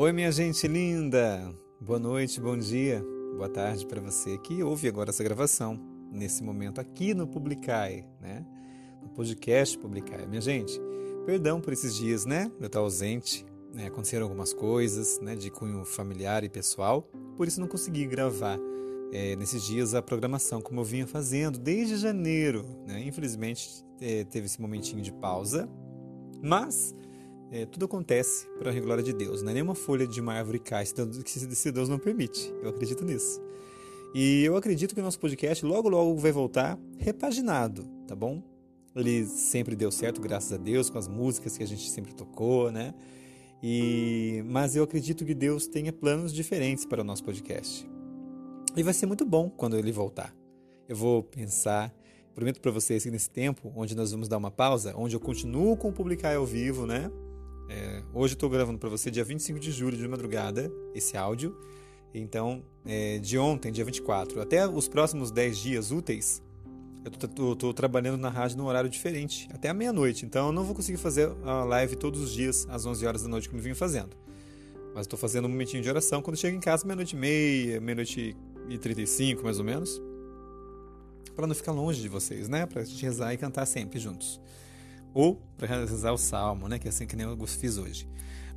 Oi, minha gente linda! Boa noite, bom dia, boa tarde para você que ouve agora essa gravação, nesse momento aqui no Publicai, né? No podcast Publicai. Minha gente, perdão por esses dias, né? Eu estar ausente, né? aconteceram algumas coisas, né? De cunho familiar e pessoal, por isso não consegui gravar é, nesses dias a programação como eu vinha fazendo desde janeiro, né? Infelizmente é, teve esse momentinho de pausa, mas é, tudo acontece para a glória de Deus. Não é nenhuma folha de uma árvore cai se Deus não permite. Eu acredito nisso. E eu acredito que o nosso podcast logo logo vai voltar repaginado, tá bom? Ele sempre deu certo, graças a Deus, com as músicas que a gente sempre tocou, né? E mas eu acredito que Deus tenha planos diferentes para o nosso podcast. E vai ser muito bom quando ele voltar. Eu vou pensar Prometo para vocês que nesse tempo, onde nós vamos dar uma pausa, onde eu continuo com publicar ao vivo, né? É, hoje estou gravando para você dia 25 de julho de madrugada esse áudio. Então, é, de ontem, dia 24, até os próximos 10 dias úteis, eu estou trabalhando na rádio num horário diferente, até a meia-noite. Então, eu não vou conseguir fazer a live todos os dias às 11 horas da noite como eu vinha fazendo. Mas estou fazendo um momentinho de oração quando chego em casa, meia-noite e meia, meia-noite e 35 mais ou menos para não ficar longe de vocês, né? Para a gente rezar e cantar sempre juntos. Ou para rezar o salmo, né? Que é assim que nem eu fiz hoje.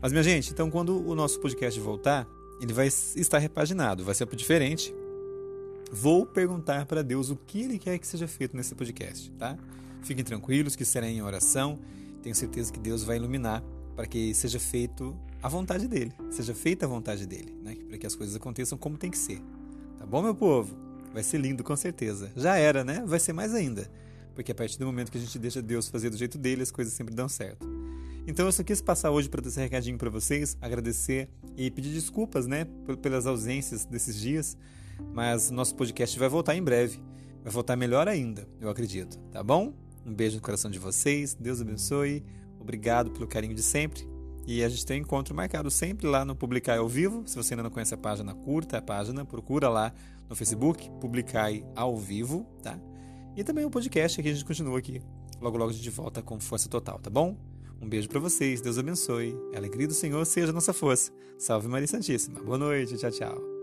Mas, minha gente, então quando o nosso podcast voltar, ele vai estar repaginado, vai ser diferente. Vou perguntar para Deus o que Ele quer que seja feito nesse podcast, tá? Fiquem tranquilos que será em oração. Tenho certeza que Deus vai iluminar para que seja feito a vontade dele, seja feita a vontade dele, né? Para que as coisas aconteçam como tem que ser. Tá bom, meu povo? Vai ser lindo, com certeza. Já era, né? Vai ser mais ainda. Porque a partir do momento que a gente deixa Deus fazer do jeito dele, as coisas sempre dão certo. Então eu só quis passar hoje para dar esse recadinho para vocês, agradecer e pedir desculpas, né, pelas ausências desses dias. Mas nosso podcast vai voltar em breve. Vai voltar melhor ainda, eu acredito. Tá bom? Um beijo no coração de vocês. Deus abençoe. Obrigado pelo carinho de sempre. E a gente tem um encontro marcado sempre lá no Publicar ao Vivo. Se você ainda não conhece a página, curta a página, procura lá no Facebook, Publicai ao Vivo, tá? E também o podcast que a gente continua aqui. Logo, logo a gente volta com força total, tá bom? Um beijo para vocês, Deus abençoe. A alegria do Senhor seja nossa força. Salve Maria Santíssima. Boa noite, tchau, tchau.